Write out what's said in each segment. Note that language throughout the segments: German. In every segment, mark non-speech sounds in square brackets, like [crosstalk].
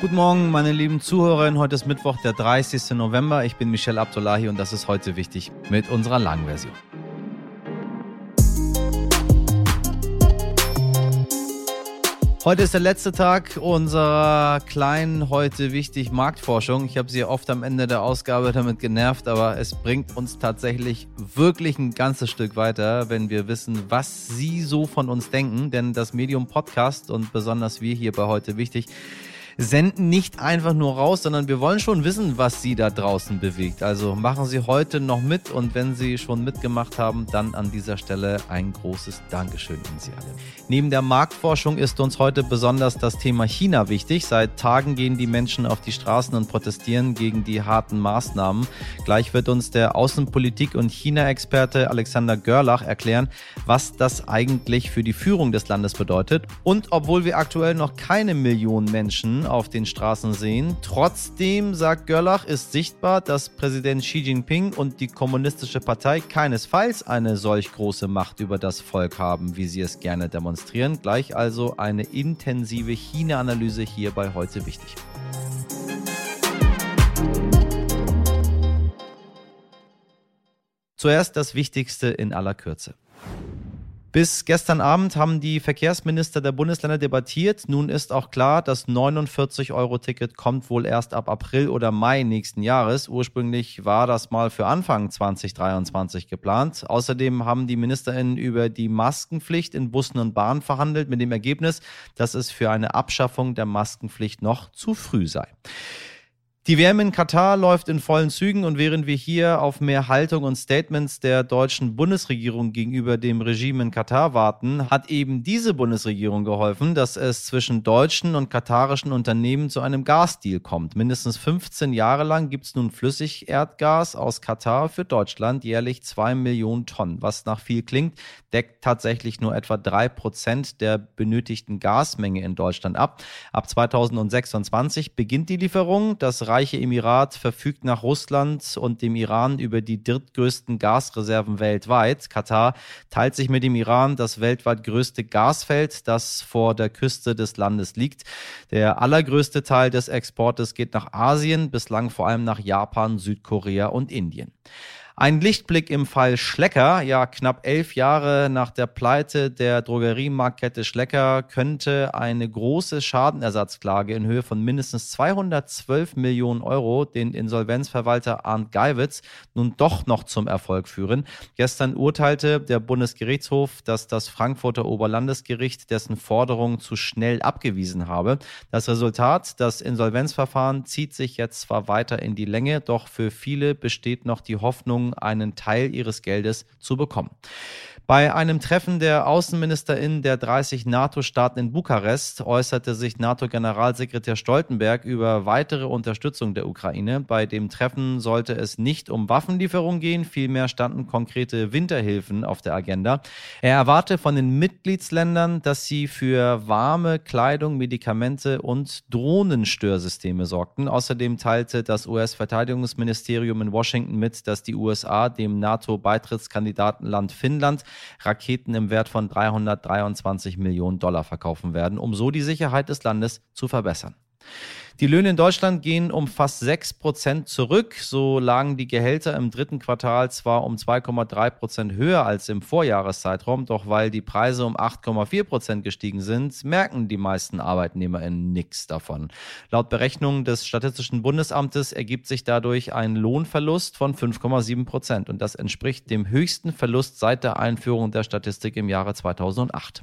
Guten Morgen, meine lieben Zuhörerinnen. Heute ist Mittwoch, der 30. November. Ich bin Michelle Abdullahi und das ist heute wichtig mit unserer langen Version. Heute ist der letzte Tag unserer kleinen, heute wichtig Marktforschung. Ich habe Sie oft am Ende der Ausgabe damit genervt, aber es bringt uns tatsächlich wirklich ein ganzes Stück weiter, wenn wir wissen, was Sie so von uns denken. Denn das Medium Podcast und besonders wir hier bei heute wichtig senden nicht einfach nur raus, sondern wir wollen schon wissen, was Sie da draußen bewegt. Also machen Sie heute noch mit und wenn Sie schon mitgemacht haben, dann an dieser Stelle ein großes Dankeschön an Sie alle. Neben der Marktforschung ist uns heute besonders das Thema China wichtig. Seit Tagen gehen die Menschen auf die Straßen und protestieren gegen die harten Maßnahmen. Gleich wird uns der Außenpolitik- und China-Experte Alexander Görlach erklären, was das eigentlich für die Führung des Landes bedeutet. Und obwohl wir aktuell noch keine Millionen Menschen auf den Straßen sehen. Trotzdem, sagt Görlach, ist sichtbar, dass Präsident Xi Jinping und die Kommunistische Partei keinesfalls eine solch große Macht über das Volk haben, wie sie es gerne demonstrieren. Gleich also eine intensive China-Analyse hier bei heute wichtig. Zuerst das Wichtigste in aller Kürze. Bis gestern Abend haben die Verkehrsminister der Bundesländer debattiert. Nun ist auch klar, das 49-Euro-Ticket kommt wohl erst ab April oder Mai nächsten Jahres. Ursprünglich war das mal für Anfang 2023 geplant. Außerdem haben die Ministerinnen über die Maskenpflicht in Bussen und Bahnen verhandelt, mit dem Ergebnis, dass es für eine Abschaffung der Maskenpflicht noch zu früh sei. Die WM in Katar läuft in vollen Zügen und während wir hier auf mehr Haltung und Statements der deutschen Bundesregierung gegenüber dem Regime in Katar warten, hat eben diese Bundesregierung geholfen, dass es zwischen deutschen und katarischen Unternehmen zu einem Gasdeal kommt. Mindestens 15 Jahre lang gibt es nun Flüssigerdgas aus Katar für Deutschland, jährlich zwei Millionen Tonnen. Was nach viel klingt, deckt tatsächlich nur etwa drei Prozent der benötigten Gasmenge in Deutschland ab. Ab 2026 beginnt die Lieferung. Das reiche Emirat verfügt nach Russland und dem Iran über die drittgrößten Gasreserven weltweit. Katar teilt sich mit dem Iran das weltweit größte Gasfeld, das vor der Küste des Landes liegt. Der allergrößte Teil des Exportes geht nach Asien, bislang vor allem nach Japan, Südkorea und Indien. Ein Lichtblick im Fall Schlecker. Ja, knapp elf Jahre nach der Pleite der Drogeriemarktkette Schlecker könnte eine große Schadenersatzklage in Höhe von mindestens 212 Millionen Euro den Insolvenzverwalter Arndt Geiwitz nun doch noch zum Erfolg führen. Gestern urteilte der Bundesgerichtshof, dass das Frankfurter Oberlandesgericht dessen Forderung zu schnell abgewiesen habe. Das Resultat, das Insolvenzverfahren zieht sich jetzt zwar weiter in die Länge, doch für viele besteht noch die Hoffnung, einen Teil ihres Geldes zu bekommen. Bei einem Treffen der AußenministerInnen der 30 NATO-Staaten in Bukarest äußerte sich NATO-Generalsekretär Stoltenberg über weitere Unterstützung der Ukraine. Bei dem Treffen sollte es nicht um Waffenlieferung gehen, vielmehr standen konkrete Winterhilfen auf der Agenda. Er erwarte von den Mitgliedsländern, dass sie für warme Kleidung, Medikamente und Drohnenstörsysteme sorgten. Außerdem teilte das US-Verteidigungsministerium in Washington mit, dass die USA dem NATO-Beitrittskandidatenland Finnland Raketen im Wert von 323 Millionen Dollar verkaufen werden, um so die Sicherheit des Landes zu verbessern. Die Löhne in Deutschland gehen um fast 6 Prozent zurück. So lagen die Gehälter im dritten Quartal zwar um 2,3 Prozent höher als im Vorjahreszeitraum, doch weil die Preise um 8,4 Prozent gestiegen sind, merken die meisten ArbeitnehmerInnen nichts davon. Laut Berechnungen des Statistischen Bundesamtes ergibt sich dadurch ein Lohnverlust von 5,7 Prozent und das entspricht dem höchsten Verlust seit der Einführung der Statistik im Jahre 2008.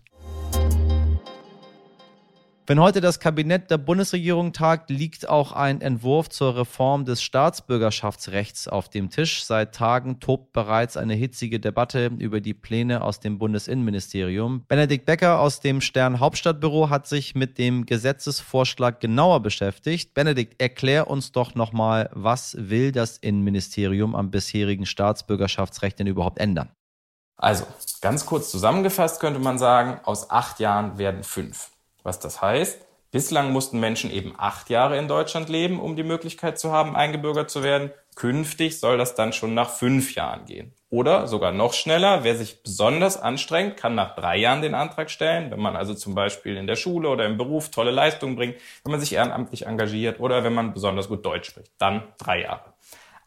Wenn heute das Kabinett der Bundesregierung tagt, liegt auch ein Entwurf zur Reform des Staatsbürgerschaftsrechts auf dem Tisch. Seit Tagen tobt bereits eine hitzige Debatte über die Pläne aus dem Bundesinnenministerium. Benedikt Becker aus dem Stern Hauptstadtbüro hat sich mit dem Gesetzesvorschlag genauer beschäftigt. Benedikt, erklär uns doch nochmal, was will das Innenministerium am bisherigen Staatsbürgerschaftsrecht denn überhaupt ändern? Also, ganz kurz zusammengefasst könnte man sagen, aus acht Jahren werden fünf. Was das heißt, Bislang mussten Menschen eben acht Jahre in Deutschland leben, um die Möglichkeit zu haben, eingebürgert zu werden. Künftig soll das dann schon nach fünf Jahren gehen. Oder sogar noch schneller, wer sich besonders anstrengt, kann nach drei Jahren den Antrag stellen, wenn man also zum Beispiel in der Schule oder im Beruf tolle Leistungen bringt, wenn man sich ehrenamtlich engagiert oder wenn man besonders gut Deutsch spricht. Dann drei Jahre.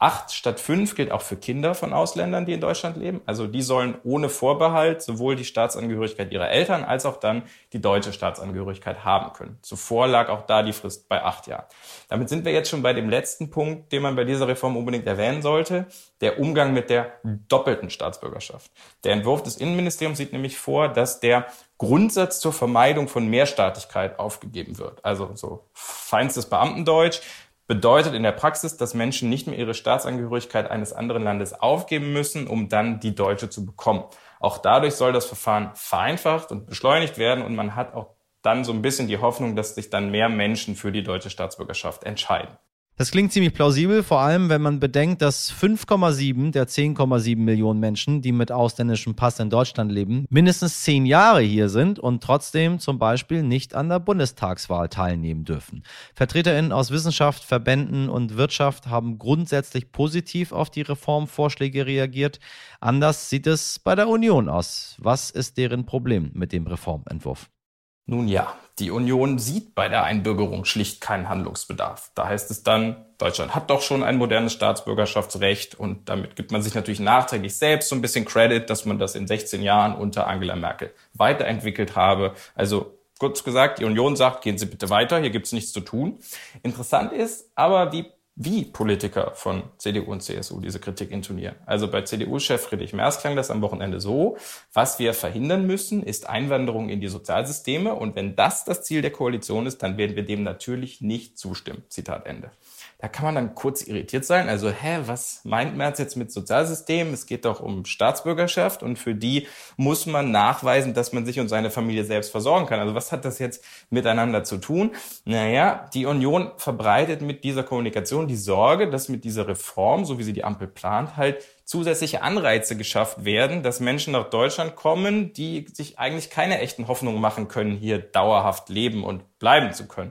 Acht statt fünf gilt auch für Kinder von Ausländern, die in Deutschland leben. Also die sollen ohne Vorbehalt sowohl die Staatsangehörigkeit ihrer Eltern als auch dann die deutsche Staatsangehörigkeit haben können. Zuvor lag auch da die Frist bei acht Jahren. Damit sind wir jetzt schon bei dem letzten Punkt, den man bei dieser Reform unbedingt erwähnen sollte, der Umgang mit der doppelten Staatsbürgerschaft. Der Entwurf des Innenministeriums sieht nämlich vor, dass der Grundsatz zur Vermeidung von Mehrstaatlichkeit aufgegeben wird. Also so feinstes Beamtendeutsch bedeutet in der Praxis, dass Menschen nicht mehr ihre Staatsangehörigkeit eines anderen Landes aufgeben müssen, um dann die deutsche zu bekommen. Auch dadurch soll das Verfahren vereinfacht und beschleunigt werden und man hat auch dann so ein bisschen die Hoffnung, dass sich dann mehr Menschen für die deutsche Staatsbürgerschaft entscheiden. Das klingt ziemlich plausibel, vor allem wenn man bedenkt, dass 5,7 der 10,7 Millionen Menschen, die mit ausländischem Pass in Deutschland leben, mindestens zehn Jahre hier sind und trotzdem zum Beispiel nicht an der Bundestagswahl teilnehmen dürfen. VertreterInnen aus Wissenschaft, Verbänden und Wirtschaft haben grundsätzlich positiv auf die Reformvorschläge reagiert. Anders sieht es bei der Union aus. Was ist deren Problem mit dem Reformentwurf? Nun ja, die Union sieht bei der Einbürgerung schlicht keinen Handlungsbedarf. Da heißt es dann, Deutschland hat doch schon ein modernes Staatsbürgerschaftsrecht und damit gibt man sich natürlich nachträglich selbst so ein bisschen Credit, dass man das in 16 Jahren unter Angela Merkel weiterentwickelt habe. Also kurz gesagt, die Union sagt, gehen Sie bitte weiter, hier gibt es nichts zu tun. Interessant ist aber, wie wie Politiker von CDU und CSU diese Kritik intonieren. Also bei CDU-Chef Friedrich Merz klang das am Wochenende so, was wir verhindern müssen, ist Einwanderung in die Sozialsysteme und wenn das das Ziel der Koalition ist, dann werden wir dem natürlich nicht zustimmen. Zitat Ende. Da kann man dann kurz irritiert sein. Also, hä, was meint Merz jetzt mit Sozialsystem? Es geht doch um Staatsbürgerschaft und für die muss man nachweisen, dass man sich und seine Familie selbst versorgen kann. Also, was hat das jetzt miteinander zu tun? Naja, die Union verbreitet mit dieser Kommunikation die Sorge, dass mit dieser Reform, so wie sie die Ampel plant, halt zusätzliche Anreize geschafft werden, dass Menschen nach Deutschland kommen, die sich eigentlich keine echten Hoffnungen machen können, hier dauerhaft leben und bleiben zu können.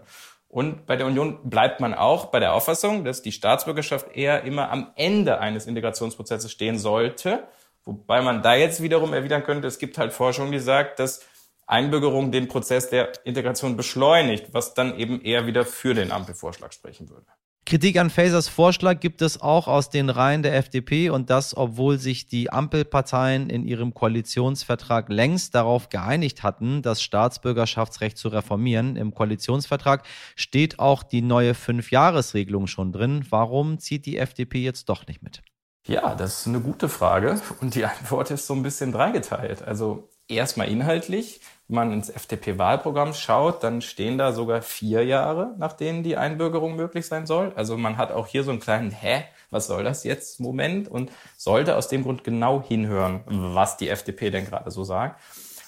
Und bei der Union bleibt man auch bei der Auffassung, dass die Staatsbürgerschaft eher immer am Ende eines Integrationsprozesses stehen sollte. Wobei man da jetzt wiederum erwidern könnte, es gibt halt Forschung, die sagt, dass Einbürgerung den Prozess der Integration beschleunigt, was dann eben eher wieder für den Ampelvorschlag sprechen würde. Kritik an Fasers Vorschlag gibt es auch aus den Reihen der FDP und das, obwohl sich die Ampelparteien in ihrem Koalitionsvertrag längst darauf geeinigt hatten, das Staatsbürgerschaftsrecht zu reformieren. Im Koalitionsvertrag steht auch die neue Fünfjahresregelung schon drin. Warum zieht die FDP jetzt doch nicht mit? Ja, das ist eine gute Frage und die Antwort ist so ein bisschen dreigeteilt. Also erstmal inhaltlich. Man ins FDP-Wahlprogramm schaut, dann stehen da sogar vier Jahre, nach denen die Einbürgerung möglich sein soll. Also man hat auch hier so einen kleinen Hä, was soll das jetzt Moment und sollte aus dem Grund genau hinhören, was die FDP denn gerade so sagt.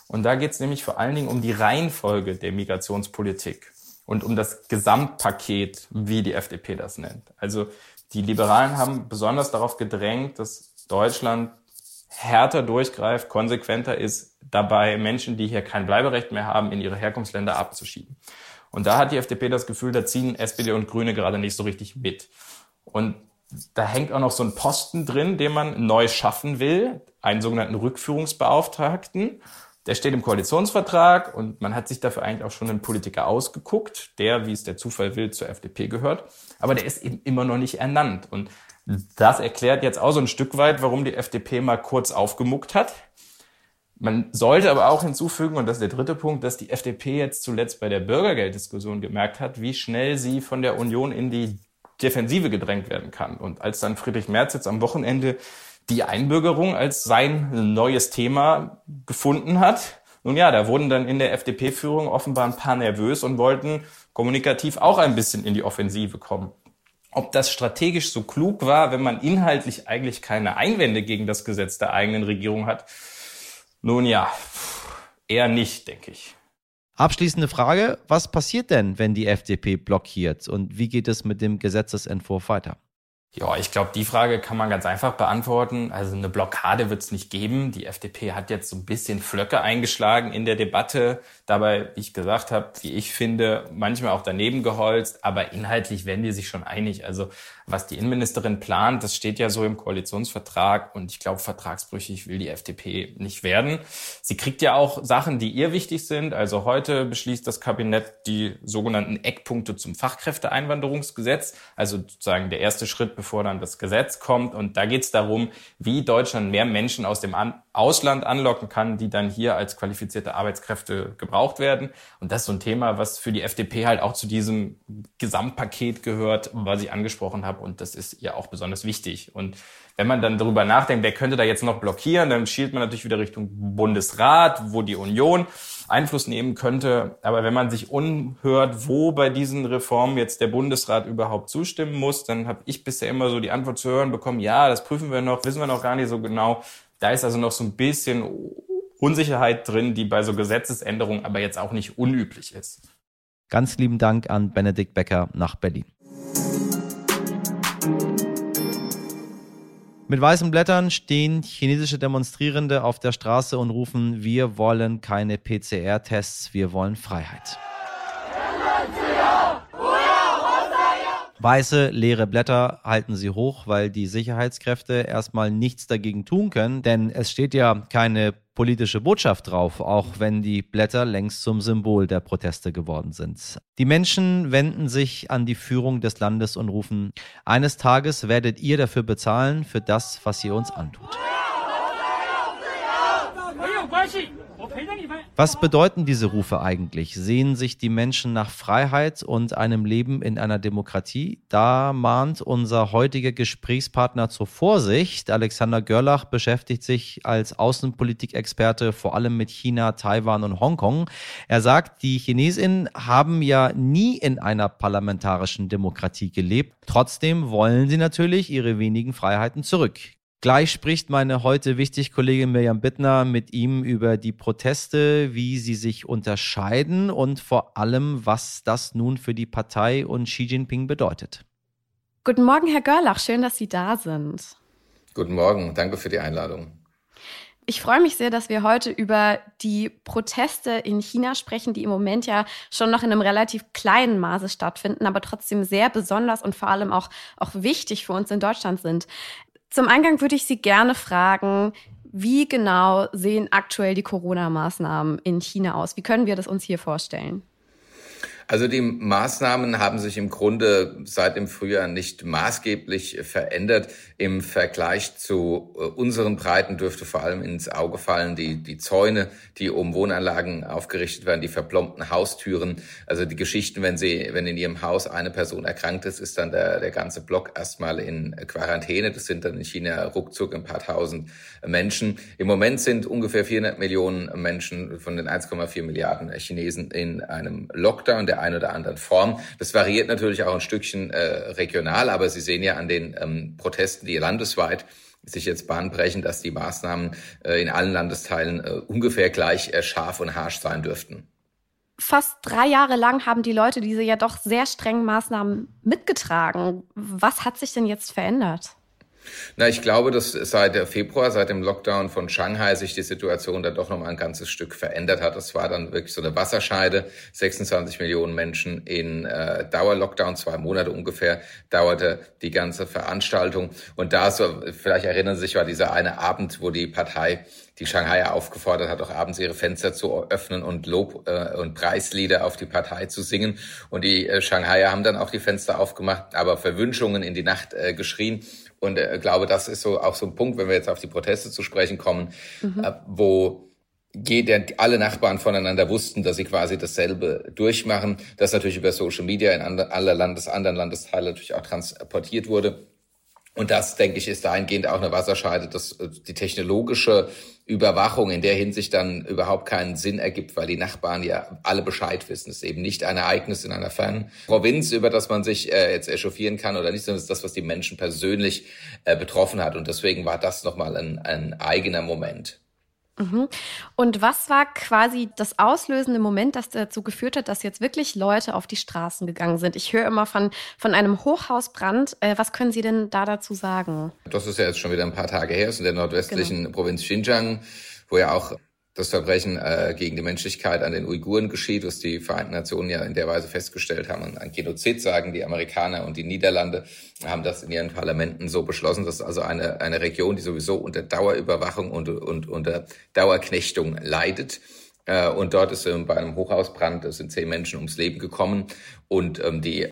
Und da geht es nämlich vor allen Dingen um die Reihenfolge der Migrationspolitik und um das Gesamtpaket, wie die FDP das nennt. Also die Liberalen haben besonders darauf gedrängt, dass Deutschland härter durchgreift, konsequenter ist, dabei Menschen, die hier kein Bleiberecht mehr haben, in ihre Herkunftsländer abzuschieben. Und da hat die FDP das Gefühl, da ziehen SPD und Grüne gerade nicht so richtig mit. Und da hängt auch noch so ein Posten drin, den man neu schaffen will, einen sogenannten Rückführungsbeauftragten. Der steht im Koalitionsvertrag und man hat sich dafür eigentlich auch schon einen Politiker ausgeguckt, der, wie es der Zufall will, zur FDP gehört. Aber der ist eben immer noch nicht ernannt. Und das erklärt jetzt auch so ein Stück weit, warum die FDP mal kurz aufgemuckt hat. Man sollte aber auch hinzufügen, und das ist der dritte Punkt, dass die FDP jetzt zuletzt bei der Bürgergelddiskussion gemerkt hat, wie schnell sie von der Union in die Defensive gedrängt werden kann. Und als dann Friedrich Merz jetzt am Wochenende die Einbürgerung als sein neues Thema gefunden hat, nun ja, da wurden dann in der FDP-Führung offenbar ein paar nervös und wollten kommunikativ auch ein bisschen in die Offensive kommen. Ob das strategisch so klug war, wenn man inhaltlich eigentlich keine Einwände gegen das Gesetz der eigenen Regierung hat, nun ja, eher nicht, denke ich. Abschließende Frage, was passiert denn, wenn die FDP blockiert und wie geht es mit dem Gesetzesentwurf weiter? Ja, ich glaube, die Frage kann man ganz einfach beantworten. Also eine Blockade wird es nicht geben. Die FDP hat jetzt so ein bisschen Flöcke eingeschlagen in der Debatte. Dabei, wie ich gesagt habe, wie ich finde, manchmal auch daneben geholzt. Aber inhaltlich werden die sich schon einig. Also was die Innenministerin plant, das steht ja so im Koalitionsvertrag. Und ich glaube, vertragsbrüchig will die FDP nicht werden. Sie kriegt ja auch Sachen, die ihr wichtig sind. Also heute beschließt das Kabinett die sogenannten Eckpunkte zum Fachkräfteeinwanderungsgesetz. Also sozusagen der erste Schritt bevor dann das Gesetz kommt. Und da geht es darum, wie Deutschland mehr Menschen aus dem An Ausland anlocken kann, die dann hier als qualifizierte Arbeitskräfte gebraucht werden. Und das ist so ein Thema, was für die FDP halt auch zu diesem Gesamtpaket gehört, was ich angesprochen habe. Und das ist ja auch besonders wichtig. Und wenn man dann darüber nachdenkt, wer könnte da jetzt noch blockieren, dann schielt man natürlich wieder Richtung Bundesrat, wo die Union Einfluss nehmen könnte. Aber wenn man sich umhört, wo bei diesen Reformen jetzt der Bundesrat überhaupt zustimmen muss, dann habe ich bisher immer so die Antwort zu hören bekommen, ja, das prüfen wir noch, wissen wir noch gar nicht so genau. Da ist also noch so ein bisschen Unsicherheit drin, die bei so Gesetzesänderungen aber jetzt auch nicht unüblich ist. Ganz lieben Dank an Benedikt Becker nach Berlin. Mit weißen Blättern stehen chinesische Demonstrierende auf der Straße und rufen, wir wollen keine PCR-Tests, wir wollen Freiheit. Weiße, leere Blätter halten sie hoch, weil die Sicherheitskräfte erstmal nichts dagegen tun können, denn es steht ja keine politische Botschaft drauf, auch wenn die Blätter längst zum Symbol der Proteste geworden sind. Die Menschen wenden sich an die Führung des Landes und rufen, eines Tages werdet ihr dafür bezahlen, für das, was ihr uns antut. Was bedeuten diese Rufe eigentlich? Sehen sich die Menschen nach Freiheit und einem Leben in einer Demokratie? Da mahnt unser heutiger Gesprächspartner zur Vorsicht. Alexander Görlach beschäftigt sich als Außenpolitikexperte vor allem mit China, Taiwan und Hongkong. Er sagt, die Chinesinnen haben ja nie in einer parlamentarischen Demokratie gelebt. Trotzdem wollen sie natürlich ihre wenigen Freiheiten zurück. Gleich spricht meine heute wichtig Kollegin Mirjam Bittner mit ihm über die Proteste, wie sie sich unterscheiden und vor allem, was das nun für die Partei und Xi Jinping bedeutet. Guten Morgen, Herr Görlach, schön, dass Sie da sind. Guten Morgen, danke für die Einladung. Ich freue mich sehr, dass wir heute über die Proteste in China sprechen, die im Moment ja schon noch in einem relativ kleinen Maße stattfinden, aber trotzdem sehr besonders und vor allem auch, auch wichtig für uns in Deutschland sind. Zum Eingang würde ich Sie gerne fragen, wie genau sehen aktuell die Corona-Maßnahmen in China aus? Wie können wir das uns hier vorstellen? Also die Maßnahmen haben sich im Grunde seit dem Frühjahr nicht maßgeblich verändert. Im Vergleich zu äh, unseren Breiten dürfte vor allem ins Auge fallen die, die Zäune, die um Wohnanlagen aufgerichtet werden, die verplombten Haustüren. Also die Geschichten, wenn sie, wenn in ihrem Haus eine Person erkrankt ist, ist dann der, der ganze Block erstmal in Quarantäne. Das sind dann in China ruckzuck ein paar tausend Menschen. Im Moment sind ungefähr 400 Millionen Menschen von den 1,4 Milliarden Chinesen in einem Lockdown. Der einen oder anderen Form. Das variiert natürlich auch ein Stückchen äh, regional, aber Sie sehen ja an den ähm, Protesten, die landesweit sich jetzt bahnbrechen, dass die Maßnahmen äh, in allen Landesteilen äh, ungefähr gleich äh, scharf und harsch sein dürften. Fast drei Jahre lang haben die Leute diese ja doch sehr strengen Maßnahmen mitgetragen. Was hat sich denn jetzt verändert? Na, ich glaube, dass seit Februar, seit dem Lockdown von Shanghai sich die Situation da doch noch mal ein ganzes Stück verändert hat. Das war dann wirklich so eine Wasserscheide. 26 Millionen Menschen in äh, Dauerlockdown, zwei Monate ungefähr dauerte die ganze Veranstaltung. Und da, so, vielleicht erinnern Sie sich, war dieser eine Abend, wo die Partei die Shanghai aufgefordert hat, auch abends ihre Fenster zu öffnen und Lob- äh, und Preislieder auf die Partei zu singen. Und die äh, Shanghai haben dann auch die Fenster aufgemacht, aber Verwünschungen in die Nacht äh, geschrien. Und äh, glaube, das ist so auch so ein Punkt, wenn wir jetzt auf die Proteste zu sprechen kommen, mhm. äh, wo jeder, alle Nachbarn voneinander wussten, dass sie quasi dasselbe durchmachen, das natürlich über Social Media in andre, alle Landes, anderen Landesteile natürlich auch transportiert wurde. Und das, denke ich, ist dahingehend auch eine Wasserscheide, dass äh, die technologische Überwachung in der Hinsicht dann überhaupt keinen Sinn ergibt, weil die Nachbarn ja alle Bescheid wissen. Es ist eben nicht ein Ereignis in einer fernen Provinz, über das man sich äh, jetzt echauffieren kann oder nicht, sondern es ist das, was die Menschen persönlich äh, betroffen hat. Und deswegen war das nochmal ein, ein eigener Moment. Mhm. Und was war quasi das auslösende Moment, das dazu geführt hat, dass jetzt wirklich Leute auf die Straßen gegangen sind? Ich höre immer von, von einem Hochhausbrand. Äh, was können Sie denn da dazu sagen? Das ist ja jetzt schon wieder ein paar Tage her, ist in der nordwestlichen genau. Provinz Xinjiang, wo ja auch das Verbrechen äh, gegen die Menschlichkeit an den Uiguren geschieht, was die Vereinten Nationen ja in der Weise festgestellt haben. Und ein Genozid sagen die Amerikaner und die Niederlande haben das in ihren Parlamenten so beschlossen, dass also eine, eine Region, die sowieso unter Dauerüberwachung und, und unter Dauerknechtung leidet. Äh, und dort ist ähm, bei einem Hochhausbrand, sind zehn Menschen ums Leben gekommen. Und ähm, die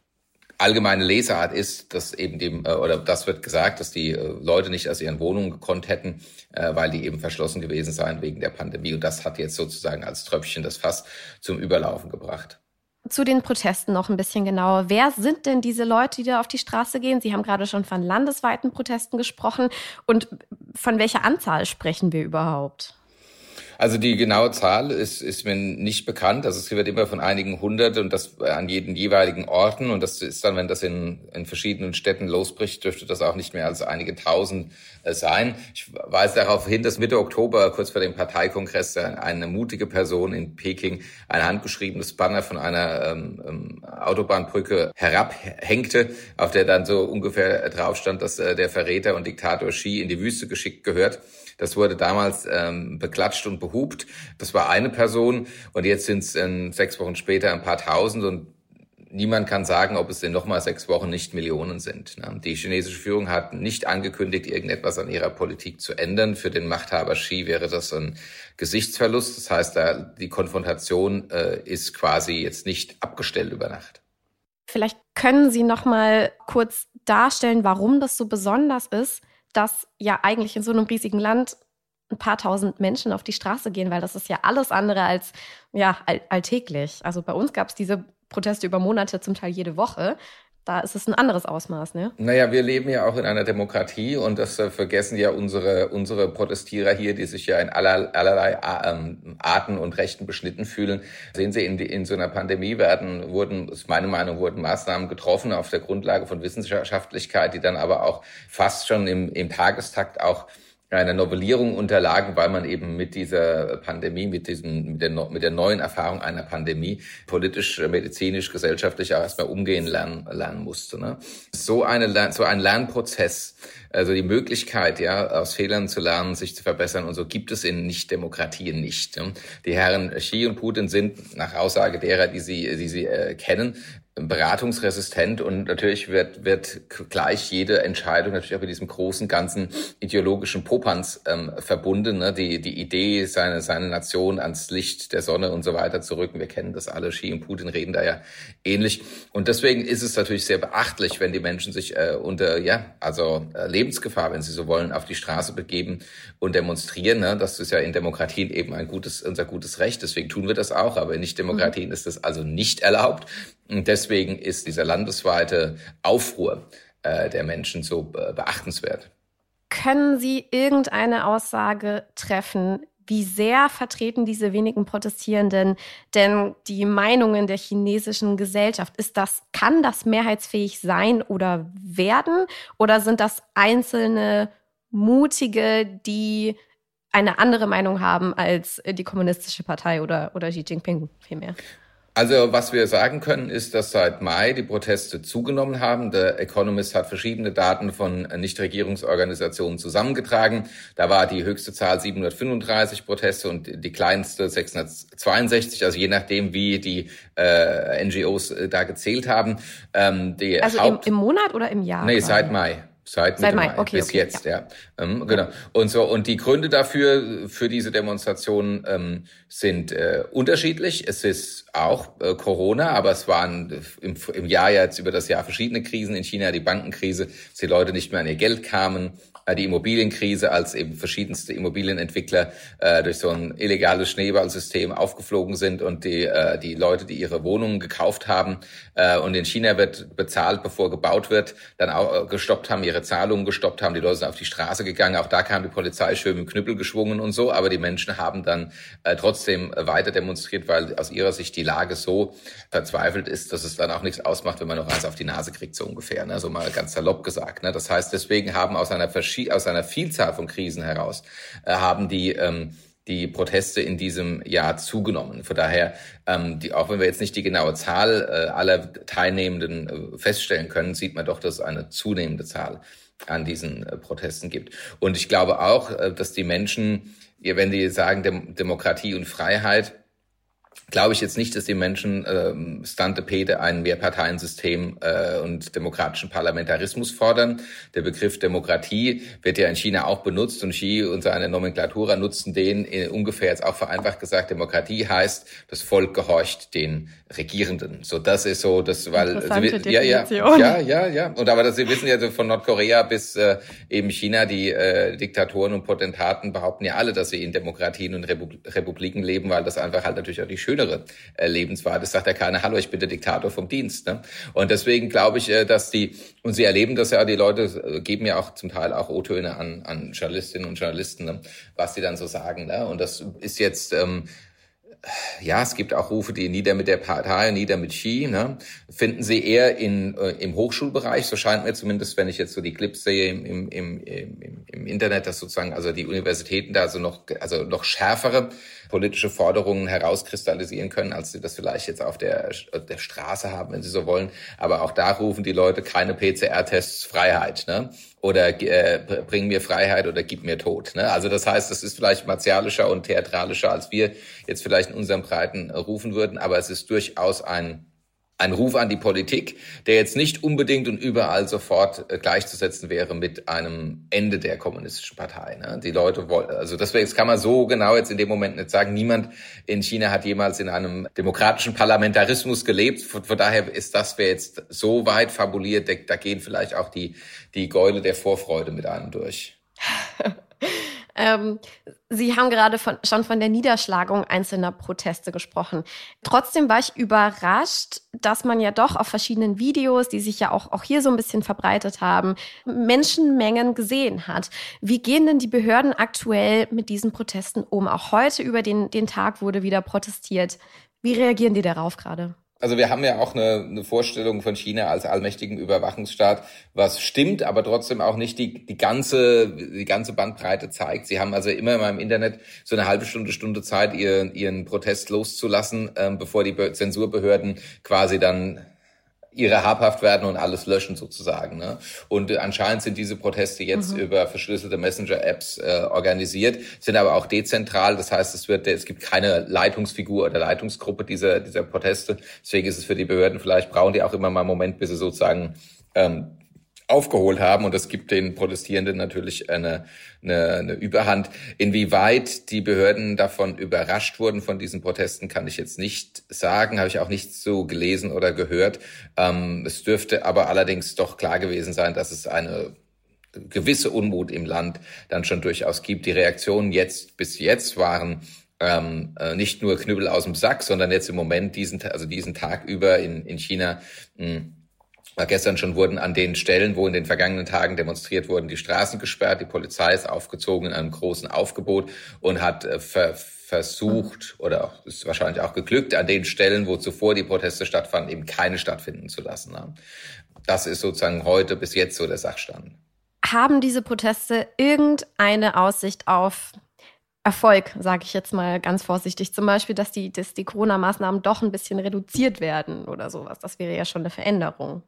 allgemeine Lesart ist, dass eben dem, äh, oder das wird gesagt, dass die äh, Leute nicht aus ihren Wohnungen gekonnt hätten, äh, weil die eben verschlossen gewesen seien wegen der Pandemie. Und das hat jetzt sozusagen als Tröpfchen das Fass zum Überlaufen gebracht. Zu den Protesten noch ein bisschen genauer. Wer sind denn diese Leute, die da auf die Straße gehen? Sie haben gerade schon von landesweiten Protesten gesprochen. Und von welcher Anzahl sprechen wir überhaupt? Also die genaue Zahl ist, ist mir nicht bekannt. Also es wird immer von einigen hundert und das an jeden jeweiligen Orten. Und das ist dann, wenn das in, in verschiedenen Städten losbricht, dürfte das auch nicht mehr als einige tausend sein. Ich weise darauf hin, dass Mitte Oktober, kurz vor dem Parteikongress, eine mutige Person in Peking ein handgeschriebenes Banner von einer ähm, ähm, Autobahnbrücke herabhängte, auf der dann so ungefähr drauf stand, dass äh, der Verräter und Diktator Xi in die Wüste geschickt gehört. Das wurde damals ähm, beklatscht und behupt. Das war eine Person und jetzt sind es ähm, sechs Wochen später ein paar tausend und niemand kann sagen, ob es in nochmal sechs Wochen nicht Millionen sind. Die chinesische Führung hat nicht angekündigt, irgendetwas an ihrer Politik zu ändern. Für den Machthaber Xi wäre das ein Gesichtsverlust. Das heißt, die Konfrontation äh, ist quasi jetzt nicht abgestellt über Nacht. Vielleicht können Sie noch mal kurz darstellen, warum das so besonders ist, dass ja eigentlich in so einem riesigen Land ein paar tausend Menschen auf die Straße gehen, weil das ist ja alles andere als ja, all alltäglich. Also bei uns gab es diese Proteste über Monate, zum Teil jede Woche. Da ist es ein anderes Ausmaß, ne? Naja, wir leben ja auch in einer Demokratie und das äh, vergessen ja unsere, unsere Protestierer hier, die sich ja in aller, allerlei ähm, Arten und Rechten beschnitten fühlen. Sehen Sie, in, in so einer Pandemie werden, wurden, ist meine Meinung, wurden Maßnahmen getroffen auf der Grundlage von Wissenschaftlichkeit, die dann aber auch fast schon im, im Tagestakt auch einer Novellierung unterlagen, weil man eben mit dieser Pandemie, mit diesem, mit der, mit der neuen Erfahrung einer Pandemie politisch, medizinisch, gesellschaftlich auch erstmal umgehen lernen, lernen musste. Ne? So eine, so ein Lernprozess, also die Möglichkeit, ja, aus Fehlern zu lernen, sich zu verbessern und so gibt es in Nicht-Demokratien nicht. Ne? Die Herren Xi und Putin sind nach Aussage derer, die sie, die sie äh, kennen, beratungsresistent und natürlich wird, wird gleich jede Entscheidung natürlich auch mit diesem großen ganzen ideologischen Popanz ähm, verbunden. Ne? Die, die Idee, seine, seine Nation ans Licht der Sonne und so weiter zu rücken. Wir kennen das alle. Xi und Putin reden da ja ähnlich. Und deswegen ist es natürlich sehr beachtlich, wenn die Menschen sich äh, unter, ja, also äh, Lebensgefahr, wenn sie so wollen, auf die Straße begeben und demonstrieren. Ne? Das ist ja in Demokratien eben ein gutes, unser gutes Recht. Deswegen tun wir das auch. Aber in Nicht-Demokratien mhm. ist das also nicht erlaubt. Und deswegen ist dieser landesweite Aufruhr äh, der Menschen so beachtenswert. Können Sie irgendeine Aussage treffen, wie sehr vertreten diese wenigen Protestierenden denn die Meinungen der chinesischen Gesellschaft? Ist das, kann das mehrheitsfähig sein oder werden? Oder sind das einzelne Mutige, die eine andere Meinung haben als die kommunistische Partei oder, oder Xi Jinping vielmehr? Also was wir sagen können, ist, dass seit Mai die Proteste zugenommen haben. Der Economist hat verschiedene Daten von Nichtregierungsorganisationen zusammengetragen. Da war die höchste Zahl 735 Proteste und die kleinste 662, also je nachdem, wie die äh, NGOs äh, da gezählt haben. Ähm, also Haupt im, im Monat oder im Jahr? Nee, seit Mai. Seit, Seit Mai, okay, bis okay, jetzt, ja. ja. Ähm, genau. Und so und die Gründe dafür für diese Demonstrationen ähm, sind äh, unterschiedlich. Es ist auch äh, Corona, aber es waren im, im Jahr jetzt über das Jahr verschiedene Krisen in China, die Bankenkrise, dass die Leute nicht mehr an ihr Geld kamen, die Immobilienkrise, als eben verschiedenste Immobilienentwickler äh, durch so ein illegales Schneeballsystem aufgeflogen sind und die, äh, die Leute, die ihre Wohnungen gekauft haben äh, und in China wird bezahlt, bevor gebaut wird, dann auch äh, gestoppt haben, ihre Zahlungen gestoppt haben, die Leute sind auf die Straße gegangen, auch da kam die Polizei schön mit Knüppel geschwungen und so, aber die Menschen haben dann äh, trotzdem weiter demonstriert, weil aus ihrer Sicht die Lage so verzweifelt ist, dass es dann auch nichts ausmacht, wenn man noch eins auf die Nase kriegt, so ungefähr, ne? so mal ganz salopp gesagt. Ne? Das heißt, deswegen haben aus einer, aus einer Vielzahl von Krisen heraus, äh, haben die ähm, die Proteste in diesem Jahr zugenommen. Von daher, ähm, die, auch wenn wir jetzt nicht die genaue Zahl äh, aller Teilnehmenden äh, feststellen können, sieht man doch, dass es eine zunehmende Zahl an diesen äh, Protesten gibt. Und ich glaube auch, äh, dass die Menschen, wenn die sagen Dem Demokratie und Freiheit, glaube ich jetzt nicht, dass die Menschen ähm, Stante Pede ein Mehrparteiensystem äh, und demokratischen Parlamentarismus fordern. Der Begriff Demokratie wird ja in China auch benutzt und Xi und seine Nomenklatura nutzen den in, ungefähr jetzt auch vereinfacht gesagt. Demokratie heißt, das Volk gehorcht den Regierenden. So, das ist so, das, weil sie, ja, ja, ja, ja, ja. Und aber das, Sie wissen ja von Nordkorea bis äh, eben China, die äh, Diktatoren und Potentaten behaupten ja alle, dass sie in Demokratien und Republiken leben, weil das einfach halt natürlich auch die schönere äh, Lebensweise ist. Sagt ja keiner, hallo, ich bin der Diktator vom Dienst. Ne? Und deswegen glaube ich, äh, dass die und Sie erleben das ja, die Leute äh, geben ja auch zum Teil auch O-Töne an, an Journalistinnen und Journalisten, ne? was sie dann so sagen. Ne? Und das ist jetzt ähm, ja, es gibt auch Rufe, die nieder mit der Partei, nieder mit Ski, ne? finden sie eher in, äh, im Hochschulbereich. So scheint mir zumindest, wenn ich jetzt so die Clips sehe im, im, im, im, im Internet, dass sozusagen also die Universitäten da so noch, also noch schärfere politische Forderungen herauskristallisieren können, als sie das vielleicht jetzt auf der, der Straße haben, wenn sie so wollen. Aber auch da rufen die Leute keine PCR-Tests Freiheit. Ne? Oder äh, bring mir Freiheit oder gib mir Tod. Ne? Also das heißt, das ist vielleicht martialischer und theatralischer, als wir jetzt vielleicht in unserem Breiten rufen würden, aber es ist durchaus ein ein Ruf an die Politik, der jetzt nicht unbedingt und überall sofort äh, gleichzusetzen wäre mit einem Ende der kommunistischen Partei. Ne? Die Leute wollen, also deswegen kann man so genau jetzt in dem Moment nicht sagen. Niemand in China hat jemals in einem demokratischen Parlamentarismus gelebt. Von, von daher ist das wäre jetzt so weit fabuliert, da gehen vielleicht auch die die Gäule der Vorfreude mit einem durch. [laughs] Ähm, Sie haben gerade von, schon von der Niederschlagung einzelner Proteste gesprochen. Trotzdem war ich überrascht, dass man ja doch auf verschiedenen Videos, die sich ja auch, auch hier so ein bisschen verbreitet haben, Menschenmengen gesehen hat. Wie gehen denn die Behörden aktuell mit diesen Protesten um? Auch heute über den, den Tag wurde wieder protestiert. Wie reagieren die darauf gerade? Also wir haben ja auch eine, eine Vorstellung von China als allmächtigen Überwachungsstaat, was stimmt, aber trotzdem auch nicht die, die ganze die ganze Bandbreite zeigt. Sie haben also immer mal im Internet so eine halbe Stunde Stunde Zeit, ihren ihren Protest loszulassen, ähm, bevor die Zensurbehörden quasi dann ihre habhaft werden und alles löschen sozusagen. Ne? Und äh, anscheinend sind diese Proteste jetzt mhm. über verschlüsselte Messenger-Apps äh, organisiert, sind aber auch dezentral. Das heißt, es wird, es gibt keine Leitungsfigur oder Leitungsgruppe dieser dieser Proteste. Deswegen ist es für die Behörden vielleicht brauchen die auch immer mal einen Moment, bis sie sozusagen ähm, aufgeholt haben und das gibt den Protestierenden natürlich eine, eine, eine Überhand. Inwieweit die Behörden davon überrascht wurden von diesen Protesten, kann ich jetzt nicht sagen, habe ich auch nicht so gelesen oder gehört. Ähm, es dürfte aber allerdings doch klar gewesen sein, dass es eine gewisse Unmut im Land dann schon durchaus gibt. Die Reaktionen jetzt bis jetzt waren ähm, äh, nicht nur Knüppel aus dem Sack, sondern jetzt im Moment diesen, also diesen Tag über in, in China mh, Gestern schon wurden an den Stellen, wo in den vergangenen Tagen demonstriert wurden, die Straßen gesperrt. Die Polizei ist aufgezogen in einem großen Aufgebot und hat äh, ver versucht oder ist wahrscheinlich auch geglückt, an den Stellen, wo zuvor die Proteste stattfanden, eben keine stattfinden zu lassen. Das ist sozusagen heute bis jetzt so der Sachstand. Haben diese Proteste irgendeine Aussicht auf Erfolg, sage ich jetzt mal ganz vorsichtig. Zum Beispiel, dass die, dass die Corona-Maßnahmen doch ein bisschen reduziert werden oder sowas. Das wäre ja schon eine Veränderung.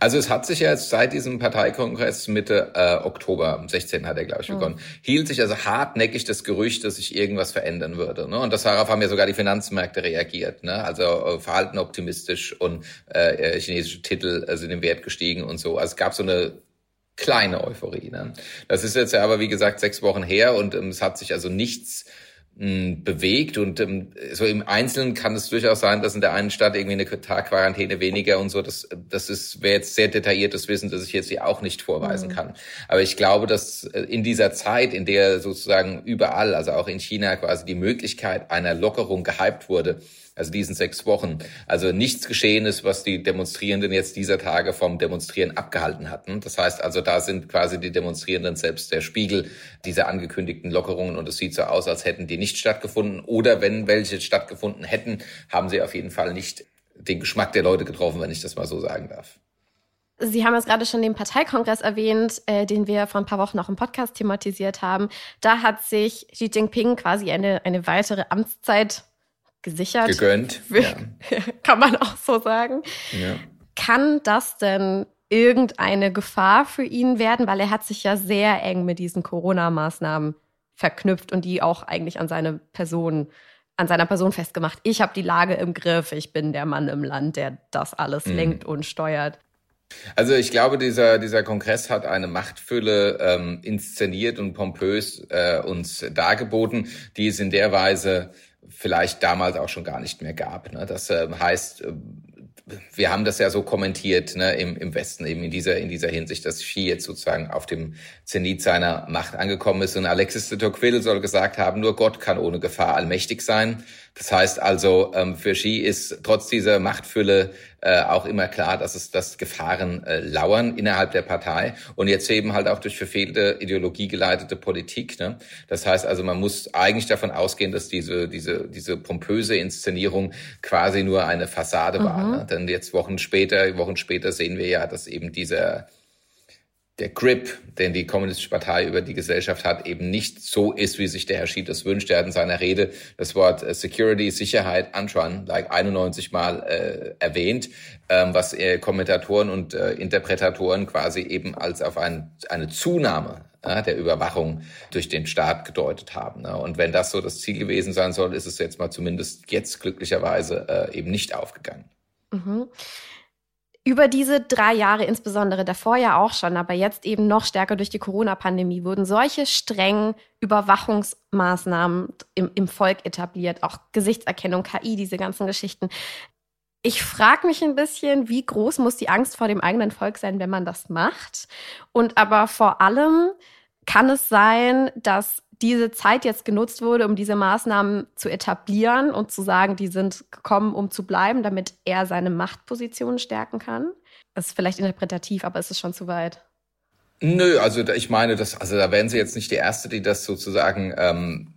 Also es hat sich ja jetzt seit diesem Parteikongress Mitte äh, Oktober, 16 hat er, glaube ich, begonnen, mhm. hielt sich also hartnäckig das Gerücht, dass sich irgendwas verändern würde. Ne? Und das darauf haben ja sogar die Finanzmärkte reagiert. Ne? Also äh, verhalten optimistisch und äh, äh chinesische Titel äh, sind im Wert gestiegen und so. Also es gab so eine kleine Euphorie. Ne? Das ist jetzt ja aber, wie gesagt, sechs Wochen her und ähm, es hat sich also nichts hm, bewegt und ähm, so im Einzelnen kann es durchaus sein, dass in der einen Stadt irgendwie eine Tagquarantäne weniger und so, das, das ist, wäre jetzt sehr detailliertes Wissen, das ich jetzt hier auch nicht vorweisen mhm. kann. Aber ich glaube, dass äh, in dieser Zeit, in der sozusagen überall, also auch in China quasi die Möglichkeit einer Lockerung gehypt wurde, also diesen sechs Wochen. Also nichts geschehen ist, was die Demonstrierenden jetzt dieser Tage vom Demonstrieren abgehalten hatten. Das heißt also, da sind quasi die Demonstrierenden selbst der Spiegel dieser angekündigten Lockerungen und es sieht so aus, als hätten die nicht stattgefunden oder wenn welche stattgefunden hätten, haben sie auf jeden Fall nicht den Geschmack der Leute getroffen, wenn ich das mal so sagen darf. Sie haben jetzt gerade schon den Parteikongress erwähnt, äh, den wir vor ein paar Wochen auch im Podcast thematisiert haben. Da hat sich Xi Jinping quasi eine, eine weitere Amtszeit gesichert. Gegönnt. Ja. [laughs] Kann man auch so sagen. Ja. Kann das denn irgendeine Gefahr für ihn werden? Weil er hat sich ja sehr eng mit diesen Corona-Maßnahmen verknüpft und die auch eigentlich an seine Person an seiner Person festgemacht. Ich habe die Lage im Griff. Ich bin der Mann im Land, der das alles mhm. lenkt und steuert. Also ich glaube, dieser, dieser Kongress hat eine Machtfülle ähm, inszeniert und pompös äh, uns dargeboten, die es in der Weise vielleicht damals auch schon gar nicht mehr gab. Ne? Das äh, heißt, wir haben das ja so kommentiert ne, im, im Westen eben in dieser, in dieser Hinsicht, dass Xi jetzt sozusagen auf dem Zenit seiner Macht angekommen ist. Und Alexis de Tocqueville soll gesagt haben, nur Gott kann ohne Gefahr allmächtig sein. Das heißt also, ähm, für Xi ist trotz dieser Machtfülle äh, auch immer klar, dass es dass Gefahren äh, lauern innerhalb der Partei und jetzt eben halt auch durch verfehlte Ideologie geleitete Politik. Ne? Das heißt also, man muss eigentlich davon ausgehen, dass diese diese diese pompöse Inszenierung quasi nur eine Fassade mhm. war. Ne? Denn jetzt Wochen später Wochen später sehen wir ja, dass eben dieser der Grip, den die Kommunistische Partei über die Gesellschaft hat, eben nicht so ist, wie sich der Herr Schied das wünscht. Er hat in seiner Rede das Wort äh, Security, Sicherheit, anschauen, like 91 Mal äh, erwähnt, ähm, was äh, Kommentatoren und äh, Interpretatoren quasi eben als auf ein, eine Zunahme der Überwachung durch den Staat gedeutet haben. Ne? Und wenn das so das Ziel gewesen sein soll, ist es jetzt mal zumindest jetzt glücklicherweise äh, eben nicht aufgegangen. Mhm. Über diese drei Jahre, insbesondere davor ja auch schon, aber jetzt eben noch stärker durch die Corona-Pandemie, wurden solche strengen Überwachungsmaßnahmen im, im Volk etabliert, auch Gesichtserkennung, KI, diese ganzen Geschichten. Ich frage mich ein bisschen, wie groß muss die Angst vor dem eigenen Volk sein, wenn man das macht? Und aber vor allem kann es sein, dass diese Zeit jetzt genutzt wurde, um diese Maßnahmen zu etablieren und zu sagen, die sind gekommen, um zu bleiben, damit er seine Machtposition stärken kann? Das ist vielleicht interpretativ, aber ist schon zu weit? Nö, also ich meine, das, also da wären Sie jetzt nicht die Erste, die das sozusagen ähm,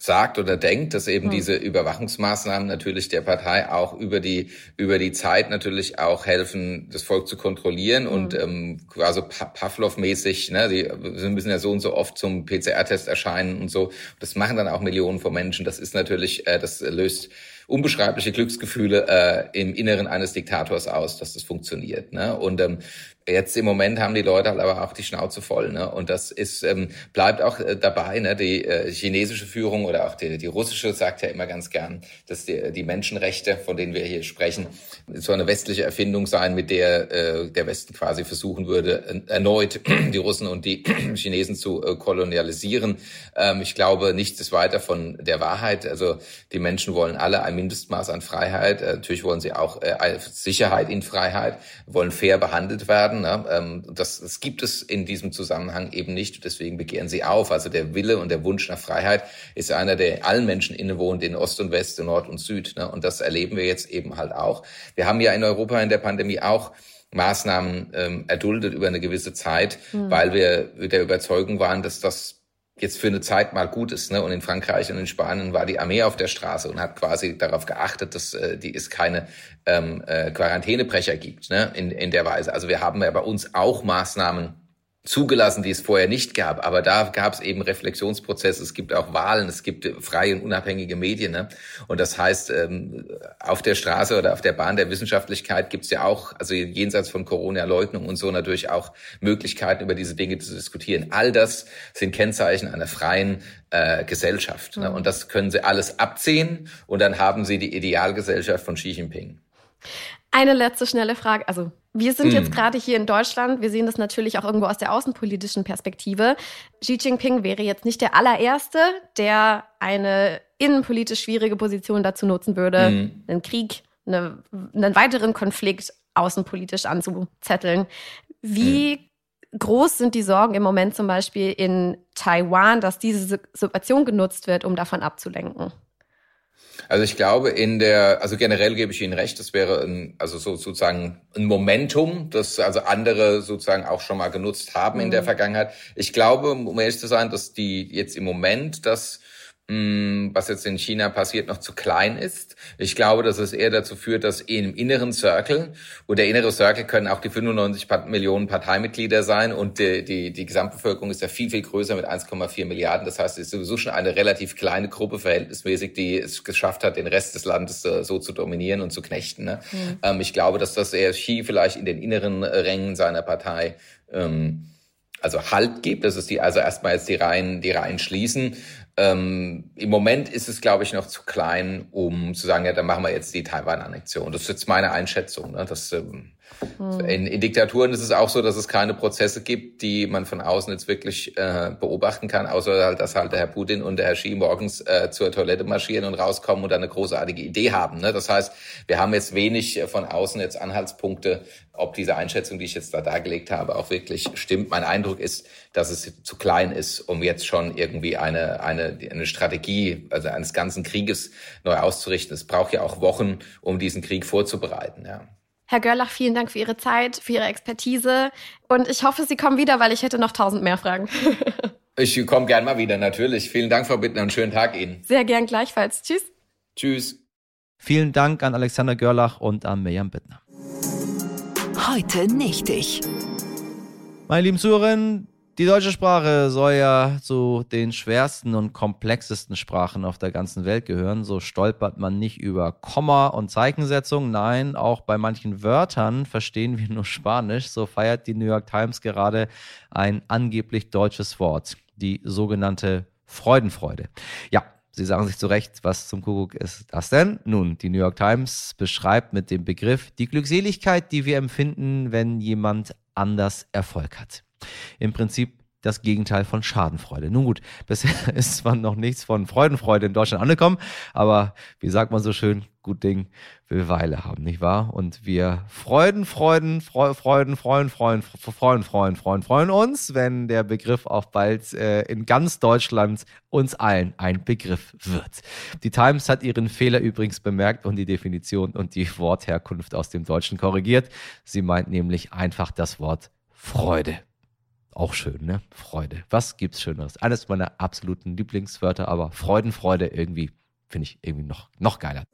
sagt oder denkt, dass eben hm. diese Überwachungsmaßnahmen natürlich der Partei auch über die über die Zeit natürlich auch helfen, das Volk zu kontrollieren hm. und ähm, quasi Pavlov-mäßig, ne, die müssen ja so und so oft zum PCR-Test erscheinen und so. Das machen dann auch Millionen von Menschen. Das ist natürlich, äh, das löst unbeschreibliche Glücksgefühle äh, im Inneren eines Diktators aus, dass das funktioniert. Ne? Und ähm, Jetzt im Moment haben die Leute halt aber auch die Schnauze voll, ne? Und das ist ähm, bleibt auch äh, dabei, ne? Die äh, chinesische Führung oder auch die, die russische sagt ja immer ganz gern, dass die, die Menschenrechte, von denen wir hier sprechen, so eine westliche Erfindung sein, mit der äh, der Westen quasi versuchen würde, erneut die Russen und die Chinesen zu äh, kolonialisieren. Ähm, ich glaube, nichts ist weiter von der Wahrheit. Also die Menschen wollen alle ein Mindestmaß an Freiheit. Äh, natürlich wollen sie auch äh, Sicherheit in Freiheit, wollen fair behandelt werden. Ne? Ähm, das, das gibt es in diesem Zusammenhang eben nicht. Deswegen begehren sie auf. Also der Wille und der Wunsch nach Freiheit ist einer, der allen Menschen innewohnt, in Ost und West, in Nord und Süd. Ne? Und das erleben wir jetzt eben halt auch. Wir haben ja in Europa in der Pandemie auch Maßnahmen ähm, erduldet über eine gewisse Zeit, mhm. weil wir der Überzeugung waren, dass das jetzt für eine Zeit mal gut ist. Ne? Und in Frankreich und in Spanien war die Armee auf der Straße und hat quasi darauf geachtet, dass äh, die es keine ähm, äh, Quarantänebrecher gibt ne? in, in der Weise. Also wir haben ja bei uns auch Maßnahmen zugelassen, die es vorher nicht gab. Aber da gab es eben Reflexionsprozesse, es gibt auch Wahlen, es gibt freie und unabhängige Medien. Ne? Und das heißt, ähm, auf der Straße oder auf der Bahn der Wissenschaftlichkeit gibt es ja auch, also jenseits von Corona-Leugnung und so natürlich auch Möglichkeiten, über diese Dinge zu diskutieren. All das sind Kennzeichen einer freien äh, Gesellschaft. Ne? Mhm. Ne? Und das können sie alles abziehen und dann haben sie die Idealgesellschaft von Xi Jinping. Eine letzte schnelle Frage, also wir sind jetzt hm. gerade hier in Deutschland. Wir sehen das natürlich auch irgendwo aus der außenpolitischen Perspektive. Xi Jinping wäre jetzt nicht der allererste, der eine innenpolitisch schwierige Position dazu nutzen würde, mhm. einen Krieg, eine, einen weiteren Konflikt außenpolitisch anzuzetteln. Wie mhm. groß sind die Sorgen im Moment zum Beispiel in Taiwan, dass diese Situation genutzt wird, um davon abzulenken? Also ich glaube in der, also generell gebe ich Ihnen recht, das wäre ein, also so sozusagen ein Momentum, das also andere sozusagen auch schon mal genutzt haben mhm. in der mhm. Vergangenheit. Ich glaube, um ehrlich zu sein, dass die jetzt im Moment das Mm, was jetzt in China passiert, noch zu klein ist. Ich glaube, dass es eher dazu führt, dass im inneren Circle, und der innere Circle können auch die 95 Millionen Parteimitglieder sein und die, die, die Gesamtbevölkerung ist ja viel, viel größer mit 1,4 Milliarden. Das heißt, es ist sowieso schon eine relativ kleine Gruppe verhältnismäßig, die es geschafft hat, den Rest des Landes äh, so zu dominieren und zu knechten. Ne? Mhm. Ähm, ich glaube, dass das eher Xi vielleicht in den inneren Rängen seiner Partei ähm, also Halt gibt. Das ist die, also erstmal jetzt die Reihen, die Reihen schließen. Ähm, Im Moment ist es, glaube ich, noch zu klein, um zu sagen, ja, dann machen wir jetzt die Taiwan-Annexion. Das ist jetzt meine Einschätzung. Ne? Das, ähm, hm. in, in, Diktaturen ist es auch so, dass es keine Prozesse gibt, die man von außen jetzt wirklich äh, beobachten kann, außer halt, dass halt der Herr Putin und der Herr Xi morgens äh, zur Toilette marschieren und rauskommen und eine großartige Idee haben. Ne? Das heißt, wir haben jetzt wenig von außen jetzt Anhaltspunkte, ob diese Einschätzung, die ich jetzt da dargelegt habe, auch wirklich stimmt. Mein Eindruck ist, dass es zu klein ist, um jetzt schon irgendwie eine, eine, eine Strategie, also eines ganzen Krieges neu auszurichten. Es braucht ja auch Wochen, um diesen Krieg vorzubereiten, ja. Herr Görlach, vielen Dank für Ihre Zeit, für Ihre Expertise. Und ich hoffe, Sie kommen wieder, weil ich hätte noch tausend mehr Fragen. [laughs] ich komme gern mal wieder, natürlich. Vielen Dank, Frau Bittner, und schönen Tag Ihnen. Sehr gern gleichfalls. Tschüss. Tschüss. Vielen Dank an Alexander Görlach und an Mirjam Bittner. Heute nicht ich. Meine lieben Zuhörerinnen, die deutsche Sprache soll ja zu den schwersten und komplexesten Sprachen auf der ganzen Welt gehören. So stolpert man nicht über Komma und Zeichensetzung. Nein, auch bei manchen Wörtern verstehen wir nur Spanisch. So feiert die New York Times gerade ein angeblich deutsches Wort, die sogenannte Freudenfreude. Ja, Sie sagen sich zu Recht, was zum Kuckuck ist das denn? Nun, die New York Times beschreibt mit dem Begriff die Glückseligkeit, die wir empfinden, wenn jemand anders Erfolg hat. Im Prinzip das Gegenteil von Schadenfreude. Nun gut, bisher [laughs] ist zwar noch nichts von Freudenfreude in Deutschland angekommen, aber wie sagt man so schön, gut Ding will Weile haben, nicht wahr? Und wir freuden, freuden, freuden, freuen, freuen, freuen, freuen, freuen, freuen uns, wenn der Begriff auch bald äh, in ganz Deutschland uns allen ein Begriff wird. Die Times hat ihren Fehler übrigens bemerkt und die Definition und die Wortherkunft aus dem Deutschen korrigiert. Sie meint nämlich einfach das Wort Freude. Auch schön, ne? Freude. Was gibt's Schöneres? Eines meiner absoluten Lieblingswörter, aber Freudenfreude irgendwie finde ich irgendwie noch, noch geiler.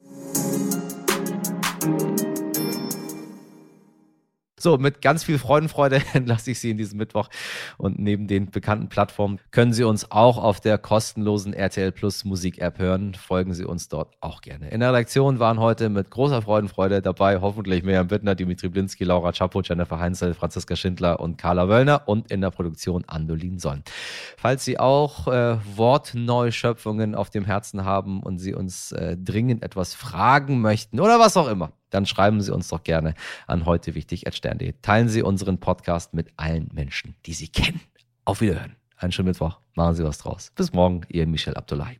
So, mit ganz viel Freudenfreude [laughs] entlasse ich Sie in diesem Mittwoch. Und neben den bekannten Plattformen können Sie uns auch auf der kostenlosen RTL Plus Musik App hören. Folgen Sie uns dort auch gerne. In der Redaktion waren heute mit großer Freudenfreude dabei hoffentlich Miriam Bittner, Dimitri Blinski, Laura Chapo, Jennifer Heinzel, Franziska Schindler und Carla Wöllner und in der Produktion Andolin Sonn. Falls Sie auch äh, Wortneuschöpfungen auf dem Herzen haben und Sie uns äh, dringend etwas fragen möchten oder was auch immer, dann schreiben Sie uns doch gerne an heute wichtig. Teilen Sie unseren Podcast mit allen Menschen, die Sie kennen. Auf Wiederhören. Einen schönen Mittwoch. Machen Sie was draus. Bis morgen, Ihr Michel Abdullahi.